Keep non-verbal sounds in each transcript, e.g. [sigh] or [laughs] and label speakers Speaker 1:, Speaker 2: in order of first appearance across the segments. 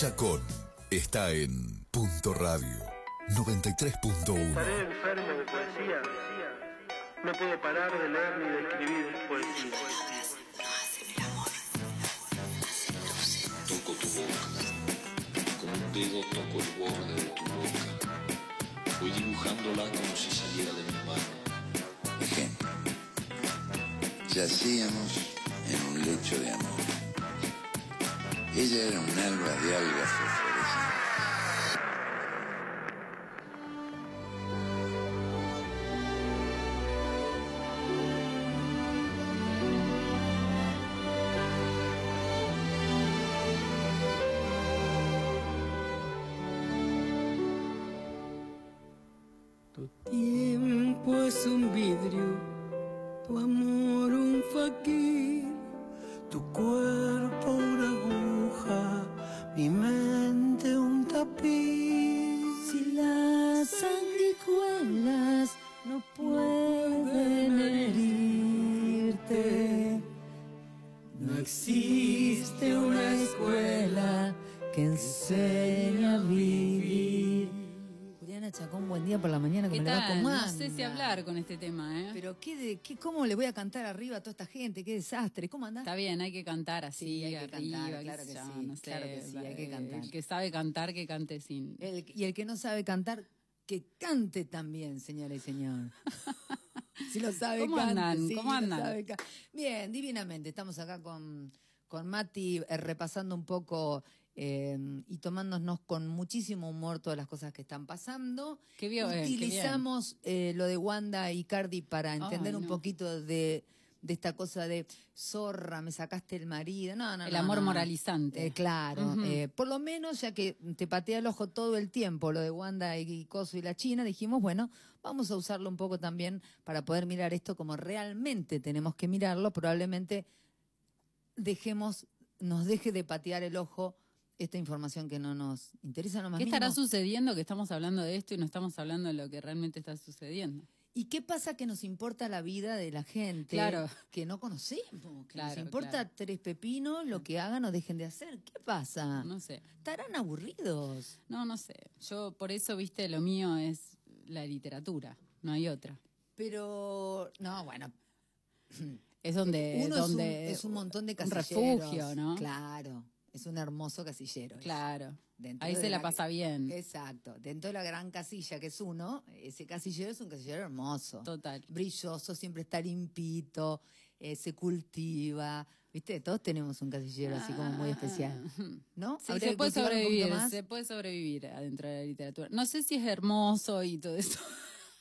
Speaker 1: Juliana Chacón está en Punto Radio 93.1.
Speaker 2: Estaré enfermo de poesía. No puedo parar de leer ni de escribir poesía.
Speaker 3: Toco tu boca, con un dedo toco el borde de tu boca. Voy dibujándola como si saliera de mi mano.
Speaker 4: Ejemplo. Yacíamos en un lecho de amor. Ella era un alba de algas
Speaker 5: un
Speaker 6: con
Speaker 7: este tema, ¿eh?
Speaker 6: Pero qué, de, qué, cómo le voy a cantar arriba a toda esta gente, qué desastre, ¿cómo andás?
Speaker 7: Está bien, hay que cantar así,
Speaker 6: Sí, hay que
Speaker 7: arriba,
Speaker 6: cantar, claro que sí,
Speaker 7: no sé,
Speaker 6: claro que sí, hay que cantar.
Speaker 7: El que sabe cantar, que cante sin.
Speaker 6: El- y el que no sabe cantar, que cante también, señora y señor. [laughs] si lo sabe,
Speaker 7: ¿Cómo
Speaker 6: cante,
Speaker 7: andan?
Speaker 6: sí,
Speaker 7: ¿Cómo andan?
Speaker 6: sabe, Bien, divinamente. Estamos acá con, con Mati eh, repasando un poco eh, y tomándonos con muchísimo humor todas las cosas que están pasando.
Speaker 7: Qué bien, eh, qué bien.
Speaker 6: Utilizamos eh, lo de Wanda y Cardi para entender
Speaker 7: Ay,
Speaker 6: un poquito de de esta cosa de zorra, me sacaste el marido, no, no,
Speaker 7: El amor
Speaker 6: no,
Speaker 7: moralizante.
Speaker 6: Eh, claro, eh, por lo menos ya que te patea el ojo todo el tiempo lo de Wanda y Coso y la China, dijimos, bueno, vamos a usarlo un poco también para poder mirar esto como realmente tenemos que mirarlo, probablemente dejemos, nos deje de patear el ojo esta información que no nos interesa lo más
Speaker 7: ¿Qué estará sucediendo que estamos hablando de esto y no estamos hablando de lo que realmente está sucediendo?
Speaker 6: ¿Y qué pasa que nos importa la vida de la gente
Speaker 7: Claro.
Speaker 6: que no conocemos? Que nos
Speaker 7: Claro,
Speaker 6: importa
Speaker 7: claro.
Speaker 6: tres pepinos lo que hagan o dejen de hacer. ¿Qué pasa?
Speaker 7: No sé.
Speaker 6: Estarán aburridos.
Speaker 7: No, no sé. Yo por eso, viste, lo mío es la literatura, no hay otra.
Speaker 6: Pero, no, bueno,
Speaker 7: Es donde,
Speaker 6: uno
Speaker 7: donde
Speaker 6: es, un, es un montón de
Speaker 7: un refugio, ¿no?
Speaker 6: Claro, es un hermoso casillero.
Speaker 7: Claro. Ahí se la pasa bien.
Speaker 6: Exacto. Dentro de la gran casilla que es uno, ese casillero es un casillero hermoso.
Speaker 7: Total.
Speaker 6: Brilloso, siempre está limpito, eh, se cultiva. ¿Viste? Todos tenemos un casillero así como muy especial. ¿No?
Speaker 7: Ah, Sí,
Speaker 6: Habría
Speaker 7: se puede sobrevivir,
Speaker 6: más.
Speaker 7: se puede sobrevivir adentro de la literatura. No sé si es hermoso y todo eso.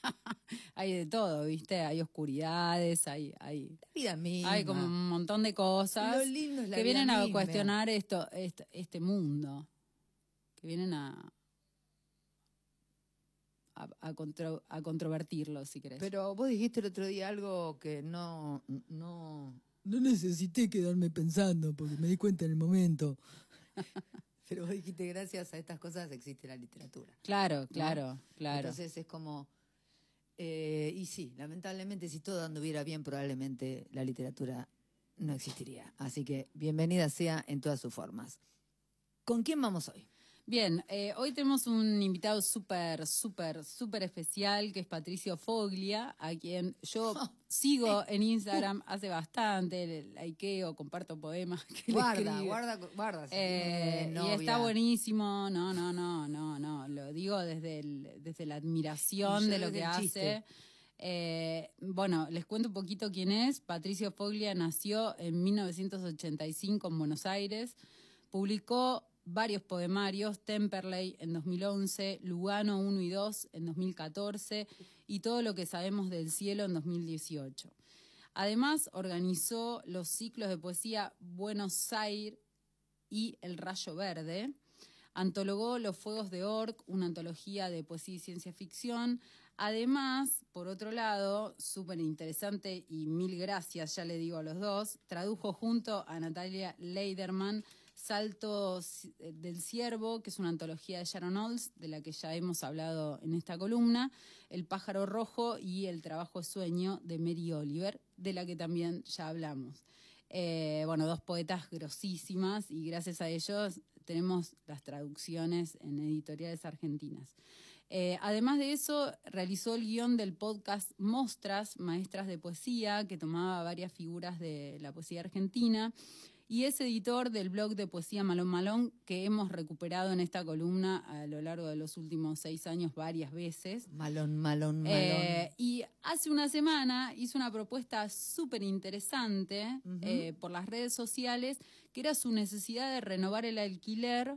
Speaker 7: [laughs] hay de todo, ¿viste? Hay oscuridades, hay, hay,
Speaker 6: La vida misma.
Speaker 7: hay como un montón de cosas
Speaker 6: Lo lindo es la
Speaker 7: que
Speaker 6: vida
Speaker 7: vienen a cuestionar esto, este, este mundo, que vienen a a, a, contro- a controvertirlo, si querés.
Speaker 6: Pero vos dijiste el otro día algo que no, no, no necesité quedarme pensando porque me di cuenta en el momento. [laughs] Pero vos dijiste gracias a estas cosas existe la literatura.
Speaker 7: claro,
Speaker 6: ¿no?
Speaker 7: claro, claro.
Speaker 6: Entonces es como, eh, y sí, lamentablemente si todo anduviera bien probablemente la literatura no existiría. Así que bienvenida sea en todas sus formas. ¿Con quién vamos hoy?
Speaker 7: Bien, eh, hoy tenemos un invitado súper, súper, súper especial que es Patricio Foglia, a quien yo [laughs] sigo en Instagram hace bastante, le likeo, comparto poemas que le
Speaker 6: Guarda,
Speaker 7: escribe.
Speaker 6: guarda, guarda. si
Speaker 7: Eh, y está buenísimo, no, no, no, no, no, lo digo desde, el, desde la admiración
Speaker 6: yo
Speaker 7: de lo que hace.
Speaker 6: chiste.
Speaker 7: Eh, bueno, les cuento un poquito quién es. Patricio Foglia nació en 1985 en Buenos Aires, publicó varios poemarios, Temperley en 2011, Lugano 1 y 2 en 2014 y Todo lo que sabemos del cielo en 2018. Además, organizó los ciclos de poesía Buenos Aires y El Rayo Verde. Antologó Los Fuegos de Orc, una antología de poesía y ciencia ficción. Además, por otro lado, súper interesante y mil gracias, ya le digo a los dos, tradujo junto a Natalia Leiderman Salto eh, del Ciervo, que es una antología de Sharon Olds, de la que ya hemos hablado en esta columna, El pájaro rojo y El trabajo sueño de Mary Oliver, de la que también ya hablamos. Eh, bueno, dos poetas grosísimas y gracias a ellos tenemos las traducciones en editoriales argentinas. Eh, además de eso, realizó el guion del podcast Mostras, Maestras de Poesía, que tomaba varias figuras de la poesía argentina y es editor del blog de poesía Malón Malón, que hemos recuperado en esta columna a lo largo de los últimos seis años varias veces.
Speaker 6: Malón, malón, malón.
Speaker 7: Eh, y hace una semana hizo una propuesta súper interesante eh, por las redes sociales, que era su necesidad de renovar el alquiler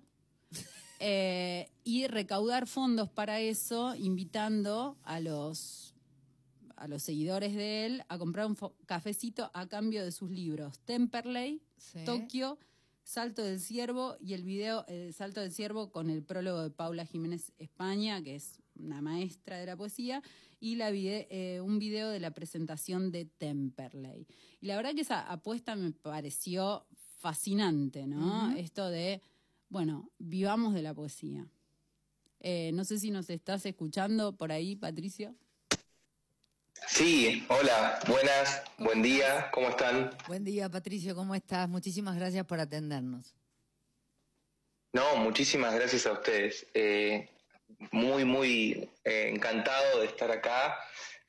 Speaker 7: [laughs] eh, y recaudar fondos para eso, invitando a los a los seguidores de él a comprar un cafecito a cambio de sus libros Temperley, Tokio, Salto del Ciervo y el video el Salto del Ciervo con el prólogo de Paula Jiménez España, que es una maestra de la poesía, y la eh, un video de la presentación de Temperley. Y la verdad que esa apuesta me pareció fascinante, ¿no? Esto de, bueno, vivamos de la poesía. Eh, no sé si nos estás escuchando por ahí, Patricio.
Speaker 8: Sí, hola, buenas, buen día, ¿cómo están?
Speaker 6: Buen día, Patricio, ¿cómo estás? Muchísimas gracias por atendernos.
Speaker 8: No, muchísimas gracias a ustedes. Eh, muy, muy eh, encantado de estar acá.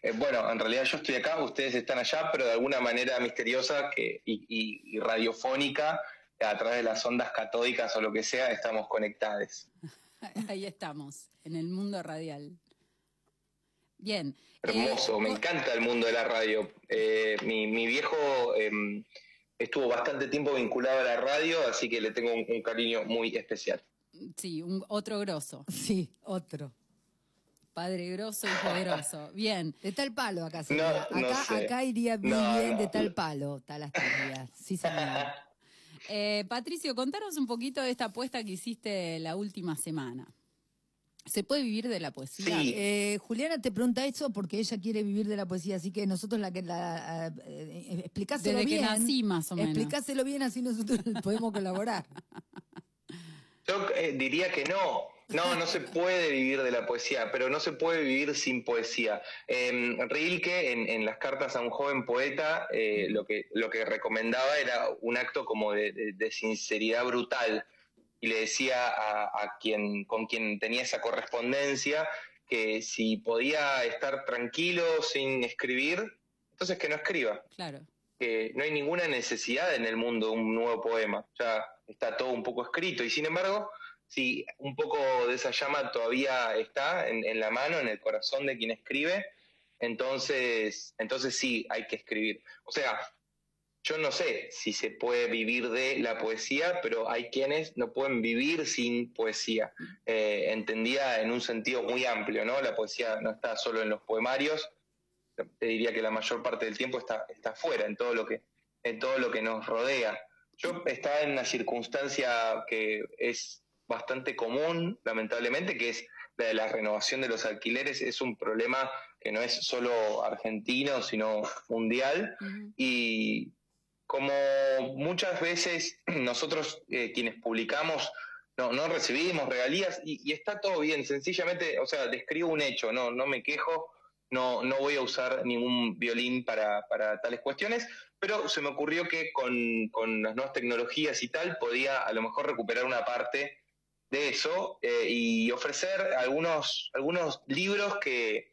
Speaker 8: Eh, bueno, en realidad yo estoy acá, ustedes están allá, pero de alguna manera misteriosa que, y, radiofónica, a través de las ondas catódicas o lo que sea, estamos conectados. [laughs]
Speaker 7: Ahí estamos, en el mundo radial. Bien.
Speaker 8: Hermoso, me encanta el mundo de la radio. Eh, mi, viejo em, estuvo bastante tiempo vinculado a la radio, así que le tengo un, cariño muy especial.
Speaker 7: Sí, un otro grosso. [laughs]
Speaker 6: Sí, otro.
Speaker 7: Padre grosso y poderoso. [laughs] Bien.
Speaker 6: De tal palo acá sería. acá, acá iría bien de tal palo, tal las Sí, señor. [laughs]
Speaker 7: Eh, Patricio, contanos un poquito de esta apuesta que hiciste la última semana. ¿Se puede vivir de la poesía?
Speaker 6: Sí. Eh, Juliana te pregunta eso porque ella quiere vivir de la poesía, así que nosotros la que la eh, eh, explicáselo
Speaker 7: Desde
Speaker 6: bien.
Speaker 7: que nací más o menos.
Speaker 6: Explicáselo bien así nosotros [laughs] podemos colaborar.
Speaker 8: Yo diría que no. No, no se puede vivir de la poesía, pero no se puede vivir sin poesía. Eh, Rilke, en, las cartas a un joven poeta, lo, que, lo que recomendaba era un acto como de sinceridad brutal y le decía a, quien, con quien tenía esa correspondencia que si podía estar tranquilo sin escribir, entonces que no escriba.
Speaker 7: Claro.
Speaker 8: Que no hay ninguna necesidad en el mundo de un nuevo poema. Ya está todo un poco escrito. Y sin embargo, si un poco de esa llama todavía está en, en la mano, en el corazón de quien escribe, entonces, entonces sí hay que escribir. O sea, yo no sé si se puede vivir de la poesía, pero hay quienes no pueden vivir sin poesía, eh, entendida en un sentido muy amplio, ¿no? La poesía no está solo en los poemarios, te diría que la mayor parte del tiempo está, está fuera, en todo lo que, en todo lo que nos rodea. Yo estaba en una circunstancia que es bastante común, lamentablemente, que es la de la renovación de los alquileres. Es un problema que no es solo argentino, sino mundial. Y como muchas veces [clears throat] nosotros eh, quienes publicamos no, recibimos regalías y, está todo bien, sencillamente, o sea, describo un hecho, no, no me quejo, no, no voy a usar ningún violín para, para tales cuestiones, pero se me ocurrió que con, con, las nuevas tecnologías y tal podía a lo mejor recuperar una parte de eso eh, y ofrecer algunos, algunos libros que,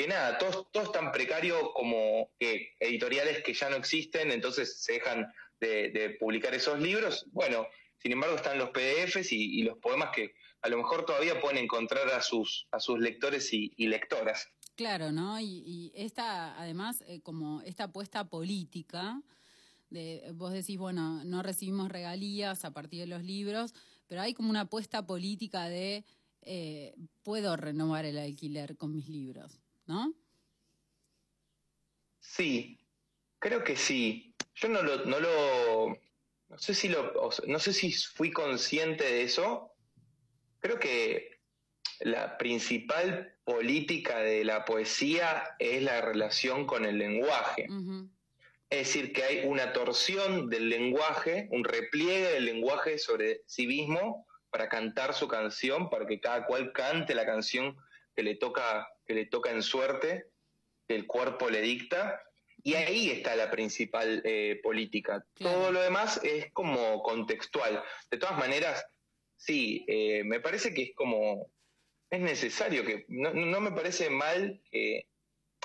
Speaker 8: que nada, todo, es tan precario como que editoriales que ya no existen, entonces se dejan de, publicar esos libros. Bueno, sin embargo están los PDFs y, los poemas que a lo mejor todavía pueden encontrar a sus, a sus lectores y, lectoras.
Speaker 7: Claro, ¿no? Y, esta, además, eh, como esta apuesta política, de, vos decís, bueno, no recibimos regalías a partir de los libros, pero hay como una apuesta política de eh, puedo renovar el alquiler con mis libros. ¿No?
Speaker 8: Sí, creo que sí. Yo no lo, no lo, no sé si lo, no sé si fui consciente de eso. Creo que la principal política de la poesía es la relación con el lenguaje. Es decir, que hay una torsión del lenguaje, un repliegue del lenguaje sobre sí mismo para cantar su canción, para que cada cual cante la canción que le toca, que le toca en suerte, que el cuerpo le dicta, y ahí está la principal eh, política. Todo lo demás es como contextual. De todas maneras, sí, eh, me parece que es como, es necesario que, no, no me parece mal que,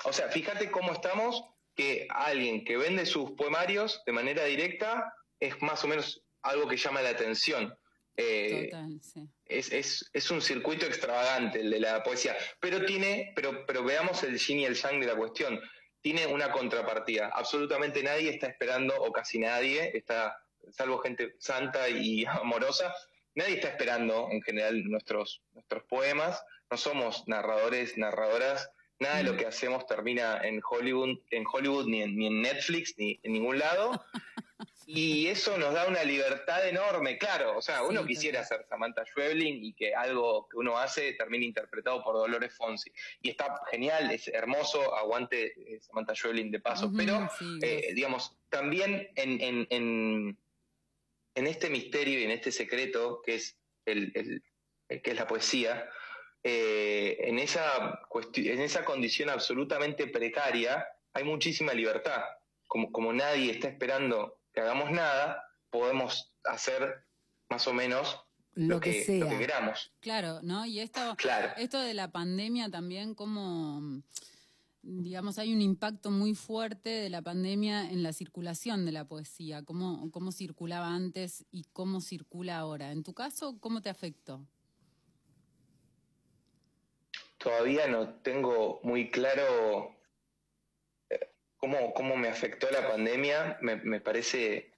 Speaker 8: o sea, fíjate cómo estamos, que alguien que vende sus poemarios de manera directa es más o menos algo que llama la atención. Eh,
Speaker 7: Total, sí.
Speaker 8: es, es, es un circuito extravagante el de la poesía, pero tiene, pero, pero veamos el yin y el yang de la cuestión. Tiene una contrapartida. Absolutamente nadie está esperando, o casi nadie, está, salvo gente santa y [laughs] amorosa, nadie está esperando en general nuestros, nuestros poemas. No somos narradores, narradoras. Nada de lo que hacemos termina en Hollywood, en Hollywood ni en, ni en Netflix, ni en ningún lado. [laughs] Y eso nos da una libertad enorme, claro. O sea, uno
Speaker 7: Sí,
Speaker 8: quisiera
Speaker 7: total.
Speaker 8: ser Samantha Schweblin y que algo que uno hace termine interpretado por Dolores Fonsi. Y está genial, es hermoso, aguante eh, Samantha Schweblin de paso. Pero,
Speaker 7: sí,
Speaker 8: eh, digamos, también en, en, en, en este misterio y en este secreto que es, el, el- el que es la poesía, eh, en, esa en esa condición absolutamente precaria hay muchísima libertad. Como, como nadie está esperando que hagamos nada, podemos hacer más o menos
Speaker 6: Lo que sea.
Speaker 8: lo que queramos.
Speaker 7: Claro, ¿no? Y esto,
Speaker 8: Claro.
Speaker 7: esto de la pandemia también, como, digamos, hay un impacto muy fuerte de la pandemia en la circulación de la poesía, cómo, cómo circulaba antes y cómo circula ahora. En tu caso, ¿cómo te afectó?
Speaker 8: Todavía no tengo muy claro cómo, cómo me afectó la pandemia. Me, me parece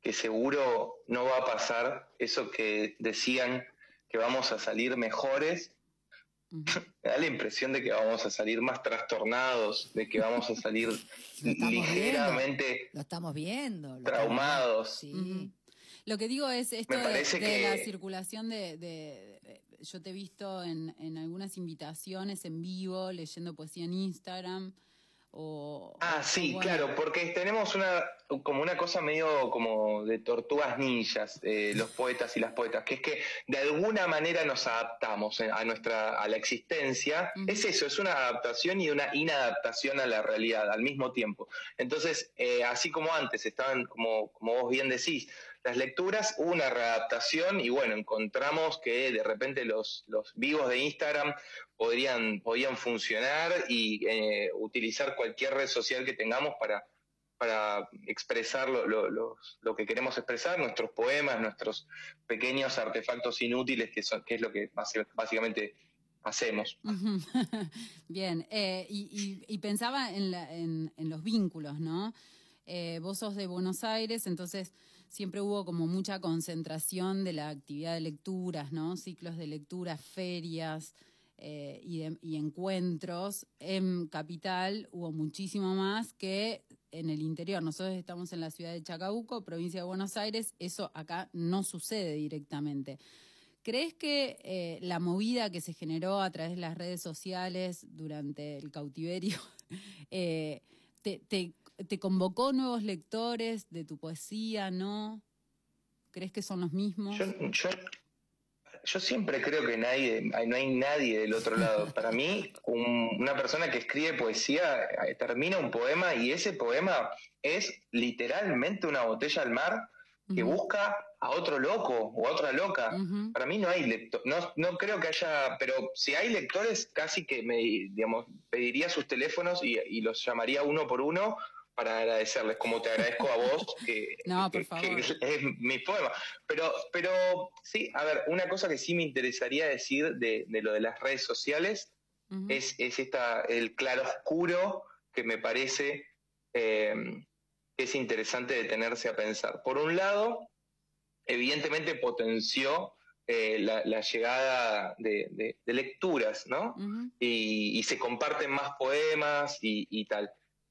Speaker 8: que seguro no va a pasar eso que decían que vamos a salir mejores.
Speaker 7: Ujú.
Speaker 8: Me [laughs] da la impresión de que vamos a salir más trastornados, de que vamos a salir [laughs] ligeramente
Speaker 6: Lo estamos viendo. lo
Speaker 8: traumados.
Speaker 6: estamos viendo. Sí.
Speaker 7: Lo que digo es esto de,
Speaker 8: que-
Speaker 7: la circulación de, de- de- Yo te he visto en, en algunas invitaciones en vivo, leyendo poesía en Instagram. O,
Speaker 8: Ah,
Speaker 7: o-
Speaker 8: sí, claro, porque tenemos una como una cosa medio como de tortugas ninjas, eh, los poetas y las poetas, que es que de alguna manera nos adaptamos eh, a nuestra a la existencia. Es eso, es una adaptación y una inadaptación a la realidad al mismo tiempo. Entonces, eh, así como antes estaban, como, como vos bien decís, las lecturas, una readaptación y bueno, encontramos que de repente los, los vivos de Instagram podrían, podían funcionar y eh, utilizar cualquier red social que tengamos para, para expresar lo, lo- lo que queremos expresar, nuestros poemas, nuestros pequeños artefactos inútiles, que, son, que es lo que básicamente hacemos. [laughs]
Speaker 7: Bien, eh, y, pensaba en, la- en- en los vínculos, ¿no? Eh, vos sos de Buenos Aires, entonces siempre hubo como mucha concentración de la actividad de lecturas, ¿no? Ciclos de lecturas, ferias eh, y, de- encuentros. En Capital hubo muchísimo más que en el interior. Nosotros estamos en la ciudad de Chacabuco, provincia de Buenos Aires, eso acá no sucede directamente. ¿Crees que eh, la movida que se generó a través de las redes sociales durante el cautiverio [laughs] eh, te, te- te convocó nuevos lectores de tu poesía, no? ¿Crees que son los mismos?
Speaker 8: Yo, yo, yo siempre creo que nadie, no hay nadie del otro lado. [laughs] Para mí, un- una persona que escribe poesía eh, termina un poema y ese poema es literalmente una botella al mar que busca a otro loco o a otra loca. Para mí no hay lectores, no, no creo que haya, pero si hay lectores, casi que me, digamos, pediría sus teléfonos y, y los llamaría uno por uno para agradecerles, como te agradezco a vos, [laughs] que,
Speaker 7: No, por
Speaker 8: que-
Speaker 7: favor.
Speaker 8: que [laughs] es mi poema. Pero, pero sí, a ver, una cosa que sí me interesaría decir de, de lo de las redes sociales es, es esta, el claroscuro que me parece eh, que es interesante detenerse a pensar. Por un lado, evidentemente potenció eh, la, la llegada de, de- de lecturas, ¿no? Y, y se comparten más poemas y, y tal.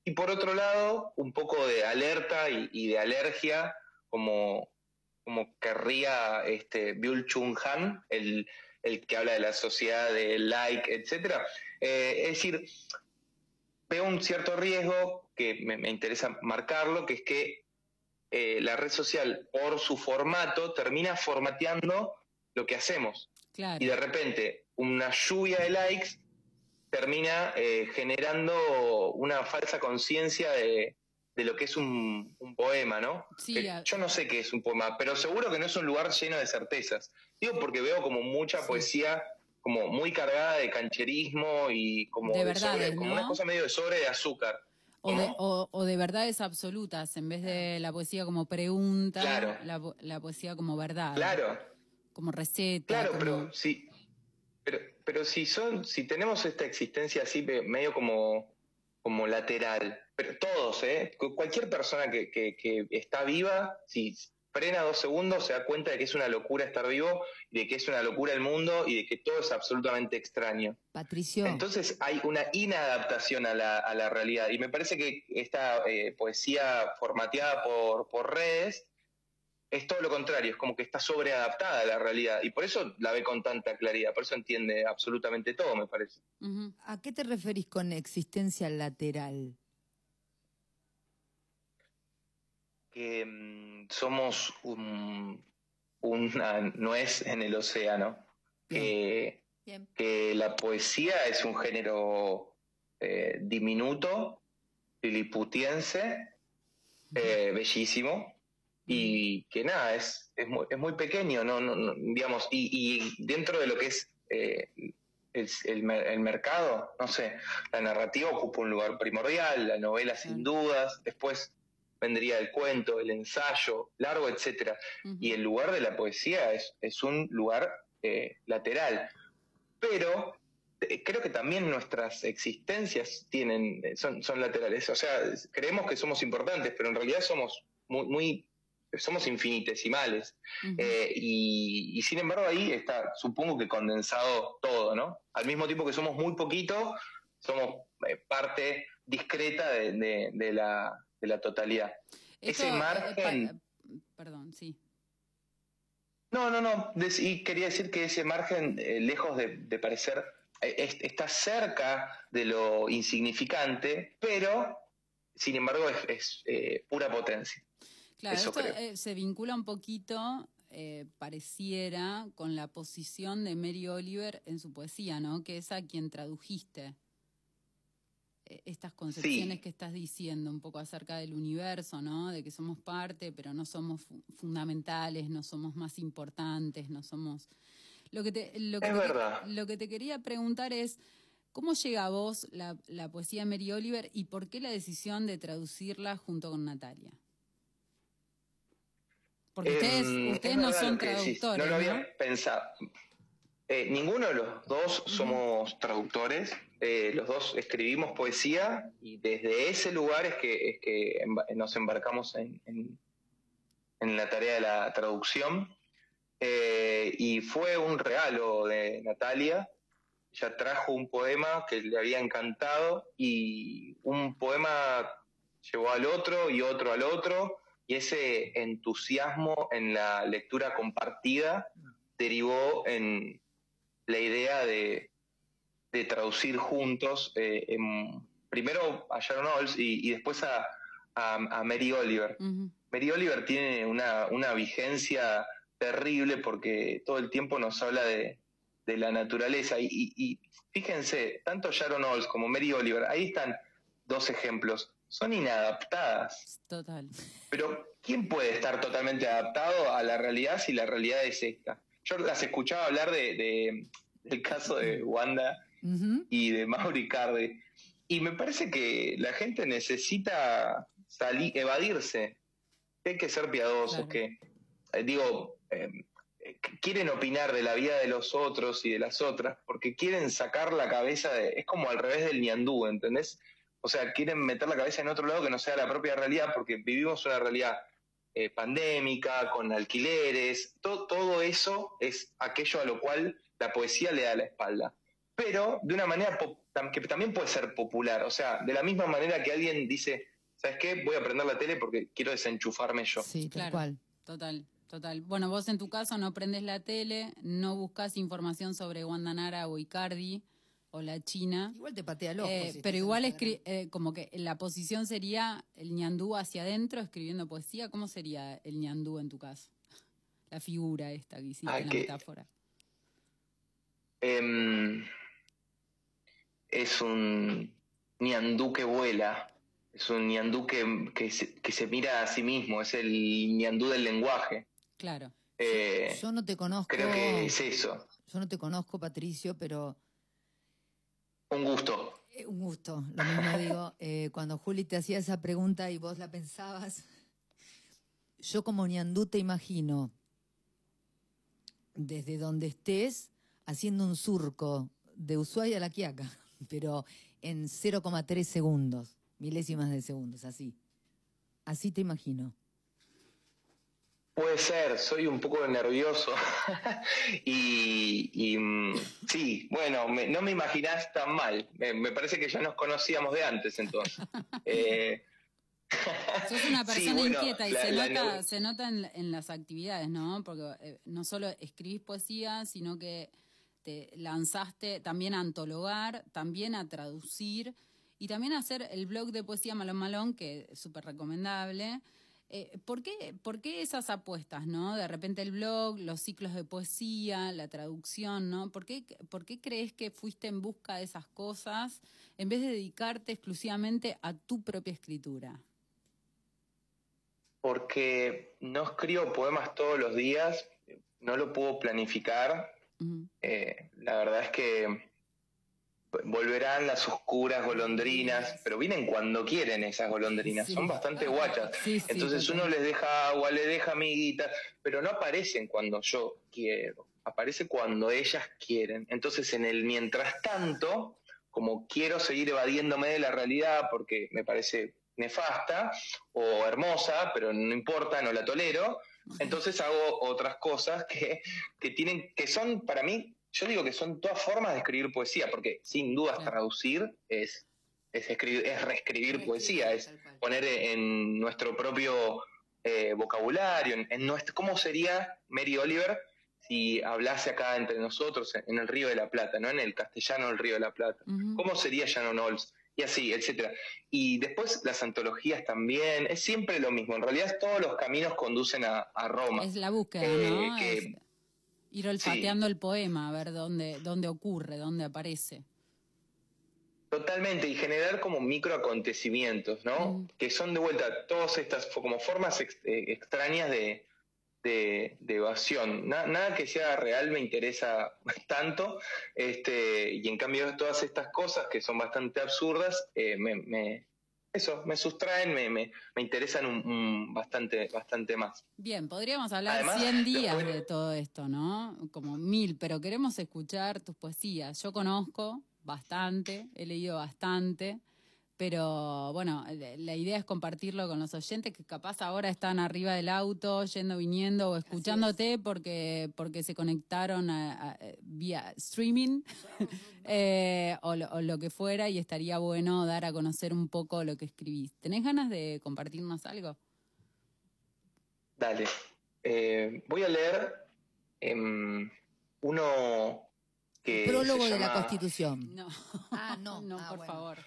Speaker 8: Y por otro lado, un poco de alerta y, y de alergia, como, como querría este Byul Chung Han, el, el que habla de la sociedad de like, etcétera. Eh, es decir, veo un cierto riesgo que me, me interesa marcarlo, que es que eh, la red social, por su formato, termina formateando lo que hacemos
Speaker 7: Claro.
Speaker 8: y de repente una lluvia de likes termina eh, generando una falsa conciencia de, de lo que es un, un poema, ¿no?
Speaker 7: Sí,
Speaker 8: Que
Speaker 7: a-
Speaker 8: yo no sé qué es un poema, pero seguro que no es un lugar lleno de certezas. Digo porque veo como mucha
Speaker 7: Sí.
Speaker 8: poesía como muy cargada de cancherismo y como
Speaker 7: De verdades,
Speaker 8: sobre- como
Speaker 7: ¿no?
Speaker 8: una cosa medio de sobre de azúcar.
Speaker 7: O de, o, o de verdades absolutas, en vez de la poesía como pregunta,
Speaker 8: Claro.
Speaker 7: la, po- la poesía como verdad,
Speaker 8: Claro,
Speaker 7: como receta.
Speaker 8: claro,
Speaker 7: como-
Speaker 8: pero sí, pero, pero si son, si tenemos esta existencia así medio como, como lateral, pero todos, ¿eh? Cu- Cualquier persona que, que, que está viva, si frena dos segundos, se da cuenta de que es una locura estar vivo, de que es una locura el mundo, y de que todo es absolutamente extraño.
Speaker 6: Patricio,
Speaker 8: Entonces hay una inadaptación a la, a la realidad. Y me parece que esta eh, poesía formateada por, por redes es todo lo contrario, es como que está sobreadaptada a la realidad. Y por eso la ve con tanta claridad, por eso entiende absolutamente todo, me parece.
Speaker 6: ¿a qué te referís con existencia lateral?
Speaker 8: Que mm, somos un- una nuez en el océano. Que,
Speaker 6: Bien.
Speaker 8: que la poesía es un género eh, diminuto, liliputiense, eh, bellísimo, y que nada, es, es, muy, es muy pequeño, no, no, no, digamos, y, y dentro de lo que es eh, el, el mer- el mercado, no sé, la narrativa ocupa un lugar primordial, la novela sin dudas, después vendría el cuento, el ensayo, largo, etcétera. Y el lugar de la poesía es, es un lugar eh, lateral. Pero eh, creo que también nuestras existencias tienen, son, son laterales. O sea, creemos que somos importantes, pero en realidad somos muy, muy somos infinitesimales. Eh, y, y sin embargo ahí está, supongo que condensado todo, ¿no? Al mismo tiempo que somos muy poquito, somos eh, parte discreta de, de- de la, de la totalidad.
Speaker 7: Esto,
Speaker 8: ese
Speaker 7: eh,
Speaker 8: margen-
Speaker 7: pa- perdón, sí.
Speaker 8: No, no, no. Y quería decir que ese margen, eh, lejos de, de parecer, eh, es- está cerca de lo insignificante, pero sin embargo es, es, eh, pura potencia.
Speaker 7: Claro,
Speaker 8: Eso
Speaker 7: esto
Speaker 8: creo.
Speaker 7: eh, se vincula un poquito, eh, pareciera, con la posición de Mary Oliver en su poesía, ¿no? Que es a quien tradujiste eh, estas concepciones
Speaker 8: Sí.
Speaker 7: que estás diciendo, un poco acerca del universo, ¿no? De que somos parte, pero no somos fu- fundamentales, no somos más importantes, no somos... Lo que te, lo que
Speaker 8: Es
Speaker 7: te-
Speaker 8: verdad.
Speaker 7: Lo que te quería preguntar es, ¿cómo llega a vos la, la poesía de Mary Oliver y por qué la decisión de traducirla junto con Natalia? Porque ustedes,
Speaker 8: Em,
Speaker 7: ustedes
Speaker 8: es
Speaker 7: no son traductores,
Speaker 8: No lo había
Speaker 7: ¿no?
Speaker 8: pensado. Eh, ninguno de los dos somos traductores. Eh, los dos escribimos poesía y desde ese lugar es que, es que emba- nos embarcamos en, en- en la tarea de la traducción. Eh, y fue un regalo de Natalia. Ella trajo un poema que le había encantado y un poema llevó al otro y otro al otro y ese entusiasmo en la lectura compartida derivó en la idea de, de traducir juntos eh, en- primero a Sharon Olds y, y después a, a- a Mary Oliver. Mary Oliver tiene una, una vigencia terrible porque todo el tiempo nos habla de, de la naturaleza. Y, y- y fíjense, tanto Sharon Olds como Mary Oliver, ahí están dos ejemplos, son inadaptadas.
Speaker 7: Total.
Speaker 8: Pero ¿quién puede estar totalmente adaptado a la realidad si la realidad es esta? Yo las escuchaba hablar de, de- del caso de Wanda y de Mauri Cardi. Y me parece que la gente necesita salir, evadirse. Hay que ser piadosos,
Speaker 7: Claro.
Speaker 8: que, eh, digo, eh, eh, quieren opinar de la vida de los otros y de las otras, porque quieren sacar la cabeza de. Es como al revés del ñandú, ¿entendés? O sea, quieren meter la cabeza en otro lado que no sea la propia realidad, porque vivimos una realidad eh, pandémica, con alquileres, to- todo eso es aquello a lo cual la poesía le da la espalda pero de una manera que también puede ser popular. O sea, de la misma manera que alguien dice, ¿sabes qué? Voy a prender la tele porque quiero desenchufarme yo.
Speaker 6: Sí, tal
Speaker 7: Claro.
Speaker 6: cual.
Speaker 7: Total, total. Bueno, vos en tu caso no prendes la tele, no buscas información sobre Wanda Nara o Icardi o la China.
Speaker 6: Igual te patea el ojo.
Speaker 7: Eh,
Speaker 6: si
Speaker 7: pero igual escri- eh, como que la posición sería el ñandú hacia adentro escribiendo poesía. ¿Cómo sería el ñandú en tu caso? [laughs] La figura esta que hiciste
Speaker 8: Ah,
Speaker 7: en la
Speaker 8: que-
Speaker 7: metáfora.
Speaker 8: Em, es un ñandú que vuela. es un ñandú que, que, se, que se mira a sí mismo, es el ñandú del lenguaje.
Speaker 7: Claro.
Speaker 8: Eh,
Speaker 6: Yo no te conozco.
Speaker 8: creo que es eso.
Speaker 6: Yo no te conozco, Patricio, pero
Speaker 8: Un gusto.
Speaker 6: eh, un gusto. Lo mismo digo, [laughs] eh, cuando Juli te hacía esa pregunta y vos la pensabas, yo como ñandú te imagino desde donde estés haciendo un surco de Ushuaia a La Quiaca, [laughs] pero en 0,3 segundos, milésimas de segundos, así. Así te imagino.
Speaker 8: Puede ser, soy un poco nervioso. [laughs] y, y, mm, sí, bueno, me- no me imaginás tan mal. Me, me parece que ya nos conocíamos de antes entonces. [laughs] Eh,
Speaker 7: Sos una [laughs]
Speaker 8: Sí,
Speaker 7: persona
Speaker 8: bueno,
Speaker 7: inquieta y
Speaker 8: la-
Speaker 7: se,
Speaker 8: la
Speaker 7: nota, se nota en, en las actividades, ¿no? Porque eh, no solo escribís poesía, sino que te lanzaste también a antologar, también a traducir y también a hacer el blog de poesía Malón Malón, que es súper recomendable. Eh, ¿por, qué, ¿Por qué esas apuestas, no? De repente el blog, los ciclos de poesía, la traducción, ¿no? ¿Por qué, ¿Por qué crees que fuiste en busca de esas cosas en vez de dedicarte exclusivamente a tu propia escritura?
Speaker 8: porque no escribo poemas todos los días, no lo puedo planificar. Eh, la verdad es que volverán las oscuras golondrinas, pero vienen cuando quieren esas golondrinas,
Speaker 6: Sí.
Speaker 8: son bastante guachas.
Speaker 6: Sí, sí,
Speaker 8: Entonces uno les deja agua, le deja amiguitas, pero no aparecen cuando yo quiero, aparece cuando ellas quieren. Entonces en el mientras tanto, como quiero seguir evadiéndome de la realidad porque me parece nefasta o hermosa, pero no importa, no la tolero, entonces hago otras cosas que, que tienen, que son para mí, yo digo que son todas formas de escribir poesía, porque sin dudas
Speaker 7: Claro.
Speaker 8: traducir es, es, escribir, es reescribir poesía, es poner en nuestro propio eh, vocabulario, en, en nuestro, ¿cómo sería Mary Oliver si hablase acá entre nosotros en el Río de la Plata, no en el castellano del Río de la Plata? ¿Cómo sería Shannon Olds? Y así, etcétera. Y después las antologías también, es siempre lo mismo. En realidad todos los caminos conducen a, a Roma.
Speaker 7: Es la búsqueda,
Speaker 8: Eh,
Speaker 7: ¿no?
Speaker 8: que-
Speaker 7: Es ir olfateando el poema, a ver dónde, dónde ocurre, dónde aparece.
Speaker 8: Totalmente, y generar como microacontecimientos, ¿no?
Speaker 7: Mm.
Speaker 8: Que son de vuelta todas estas como formas ex- eh, extrañas de, de, de evasión. Na- nada que sea real me interesa [laughs] tanto, este, y en cambio todas estas cosas que son bastante absurdas, eh, me, me- eso, me sustraen, me, me, me interesan un, un bastante, bastante más.
Speaker 7: Bien, podríamos hablar
Speaker 8: Además,
Speaker 7: 100 días
Speaker 8: después-
Speaker 7: de todo esto, ¿no? Como mil, pero queremos escuchar tus poesías. Yo conozco bastante, he leído bastante, pero bueno, la- idea es compartirlo con los oyentes que capaz ahora están arriba del auto, yendo, viniendo o escuchándote porque, porque se conectaron a- a- vía streaming [laughs] [laughs] eh, o, lo, o lo que fuera y estaría bueno dar a conocer un poco lo que escribís. ¿Tenés ganas de compartirnos algo?
Speaker 8: Dale. Eh, voy a leer em, uno que.
Speaker 6: Prólogo
Speaker 8: se
Speaker 6: de la Constitución.
Speaker 7: No.
Speaker 6: Ah, no. [laughs]
Speaker 7: No,
Speaker 6: Ah,
Speaker 7: por
Speaker 6: bueno.
Speaker 7: favor.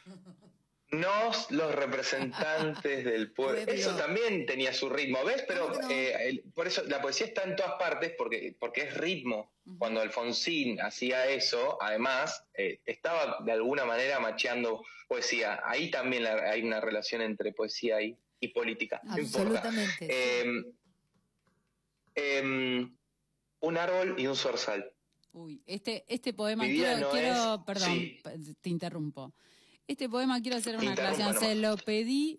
Speaker 8: Nos, los representantes [laughs] del pueblo. Eso también tenía su ritmo, ¿ves? Pero eh, el- por eso la poesía está en todas partes porque, porque es ritmo. Cuando Alfonsín hacía eso, además, eh, estaba de alguna manera macheando poesía. Ahí también la- hay una relación entre poesía y, y política. No importa.
Speaker 6: Absolutamente.
Speaker 8: Eh, em, un árbol y un zorzal.
Speaker 7: Uy, este, este poema quiero,
Speaker 8: no
Speaker 7: quiero-
Speaker 8: es-
Speaker 7: perdón,
Speaker 8: sí.
Speaker 7: te interrumpo. Este poema quiero hacer una aclaración. Se lo pedí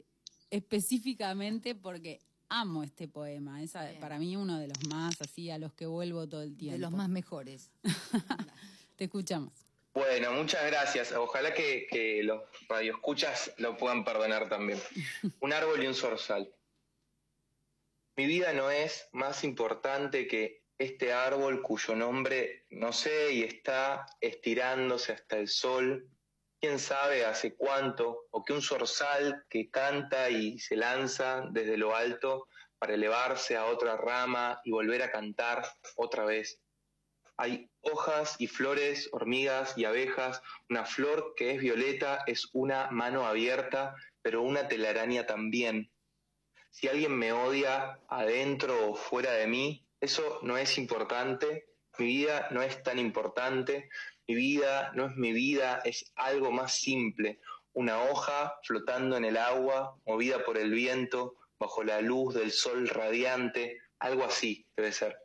Speaker 7: específicamente porque amo este poema. Es a-
Speaker 6: Bien.
Speaker 7: para mí uno de los más así a los que vuelvo todo el tiempo.
Speaker 6: de los más mejores. [laughs]
Speaker 7: Te escuchamos.
Speaker 8: Bueno, muchas gracias. Ojalá que, que los radioescuchas lo puedan perdonar también. [laughs] Un árbol y un zorzal. Mi vida no es más importante que este árbol cuyo nombre no sé y está estirándose hasta el sol, quién sabe hace cuánto, o que un zorzal que canta y se lanza desde lo alto para elevarse a otra rama y volver a cantar otra vez. Hay hojas y flores, hormigas y abejas. Una flor que es violeta es una mano abierta, pero una telaraña también. Si alguien me odia adentro o fuera de mí, eso no es importante. Mi vida no es tan importante. Mi vida no es mi vida, es algo más simple. una hoja flotando en el agua, movida por el viento, bajo la luz del sol radiante, algo así debe ser.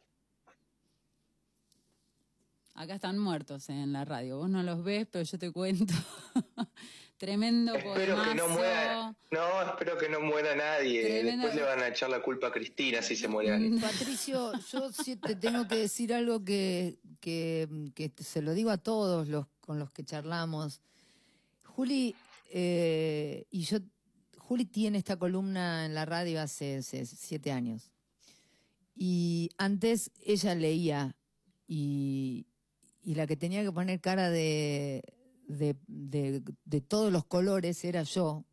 Speaker 7: Acá están muertos en la radio. Vos no los ves, pero yo te cuento. [laughs] Tremendo
Speaker 8: Espero que no muera. No, espero que no muera nadie.
Speaker 7: Tremendo-
Speaker 8: Después le van a echar la culpa a Cristina si se muere alguien.
Speaker 6: Patricio, yo sí te tengo que decir algo que, que, que se lo digo a todos los con los que charlamos. Juli eh, y yo, Juli tiene esta columna en la radio hace, hace siete años. Y antes ella leía y, y la que tenía que poner cara de, de, de- todos los colores era yo.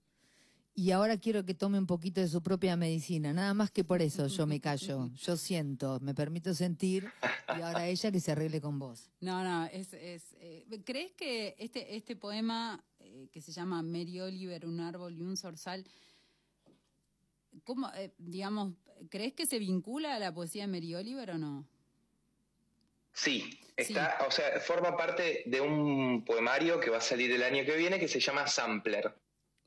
Speaker 6: Y ahora quiero que tome un poquito de su propia medicina. Nada más que por eso yo me callo. Yo siento, me permito sentir. Y ahora ella que se arregle con vos.
Speaker 7: No, no, es, es, eh, ¿crees que este, este poema eh, que se llama Mary Oliver, un árbol y un zorzal, ¿cómo, eh, digamos, crees que se vincula a la poesía de Mary Oliver o no?
Speaker 8: Sí, está, o sea, forma parte de un poemario que va a salir el año que viene que se llama Sampler.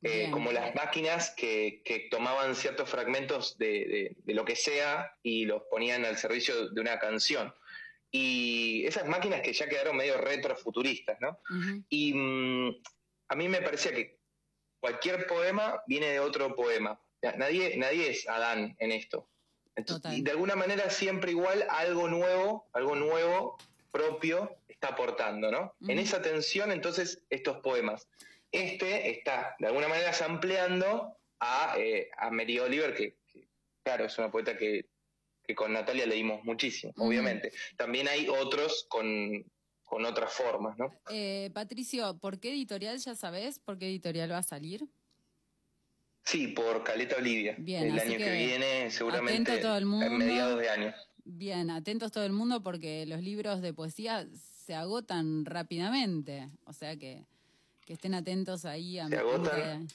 Speaker 8: Eh, como las máquinas que, que tomaban ciertos fragmentos de, de- de lo que sea y los ponían al servicio de una canción. Y esas máquinas que ya quedaron medio retrofuturistas, ¿no? Y mm, a mí me parecía que cualquier poema viene de otro poema. Nadie, nadie es Adán en esto. Entonces,
Speaker 7: Total.
Speaker 8: y de alguna manera siempre igual algo nuevo, algo nuevo, propio, está aportando, ¿no? En esa tensión, entonces, estos poemas. Este está, de alguna manera, ampliando a, eh, a Mary Oliver, que, que, claro, es una poeta que, que con Natalia leímos muchísimo, obviamente. También hay otros con, con otras formas, ¿no?
Speaker 7: Eh, Patricio, ¿por qué editorial ya sabes? ¿Por qué editorial va a salir?
Speaker 8: Sí, por Caleta Olivia.
Speaker 7: Bien,
Speaker 8: el
Speaker 7: así
Speaker 8: año que,
Speaker 7: que
Speaker 8: viene, seguramente
Speaker 7: atento todo el mundo.
Speaker 8: a mediados de año.
Speaker 7: Bien, atentos todo el mundo porque los libros de poesía se agotan rápidamente. O sea que, que estén atentos ahí a
Speaker 8: Se agotan.
Speaker 7: medida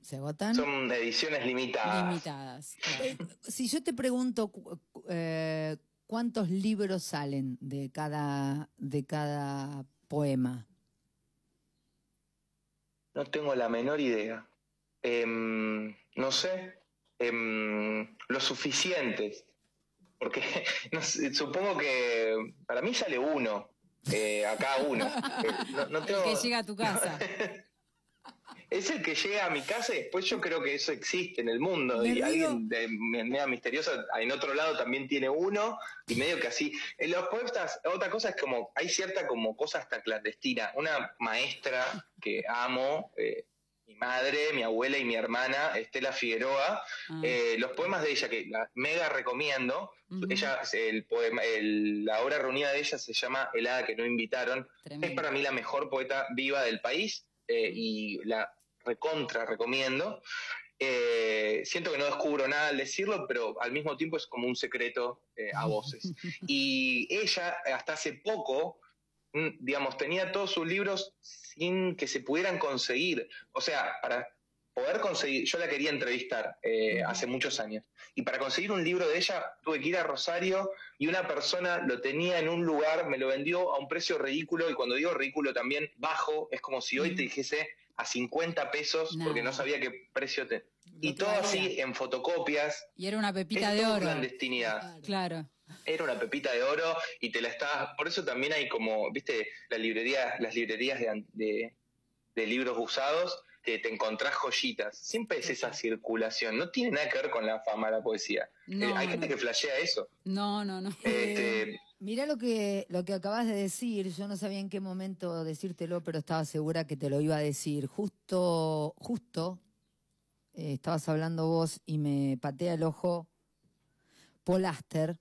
Speaker 6: ¿Se agotan?
Speaker 8: Son ediciones limitadas.
Speaker 7: limitadas.
Speaker 6: Eh, si yo te pregunto eh, cuántos libros salen de cada, de cada poema.
Speaker 8: No tengo la menor idea. Em, no sé. Em, lo suficientes. Porque [laughs] no sé, supongo que para mí sale uno. eh, acá uno. Eh, no- no [laughs]
Speaker 7: El
Speaker 8: tengo-
Speaker 7: que llega a tu [laughs] casa.
Speaker 8: Es el que llega a mi casa y después yo creo que eso existe en el mundo. Y alguien de manera misteriosa en otro lado también tiene uno y medio que así. En los poetas, otra cosa es como, hay cierta como cosa hasta clandestina. Una maestra que amo, eh, mi madre, mi abuela y mi hermana, Estela Figueroa,
Speaker 7: Ah,
Speaker 8: eh, los poemas de ella que la mega recomiendo. Ella, el poema, el- la obra reunida de ella se llama El hada que no invitaron. Es para mí la mejor poeta viva del país eh, y la recontra recomiendo. Eh, siento que no descubro nada al decirlo, pero al mismo tiempo es como un secreto a voces. [laughs] Y ella, hasta hace poco, mm, digamos, tenía todos sus libros sin que se pudieran conseguir. O sea, para poder conseguir, yo la quería entrevistar eh, hace muchos años, y para conseguir un libro de ella tuve que ir a Rosario y una persona lo tenía en un lugar, me lo vendió a un precio ridículo, y cuando digo ridículo también bajo, es como si hoy te dijese a 50 pesos, porque
Speaker 7: No.
Speaker 8: sabía qué precio te... Y todo así en fotocopias,
Speaker 7: Y era una pepita
Speaker 8: es
Speaker 7: de oro.
Speaker 8: clandestinidad
Speaker 7: Claro.
Speaker 8: Era una pepita de oro y te la estabas por eso también hay como viste la librería las librerías de, de, de libros usados que te encontrás joyitas siempre es esa circulación no tiene nada que ver con la fama de la poesía
Speaker 7: No,
Speaker 8: Eh, hay gente
Speaker 7: no.
Speaker 8: que flashea eso
Speaker 7: No, no, no.
Speaker 8: Este,
Speaker 6: Mirá lo que, lo que acabas de decir, yo no sabía en qué momento decírtelo, pero estaba segura que te lo iba a decir. Justo, justo, eh, estabas hablando vos y me patea el ojo Paul Aster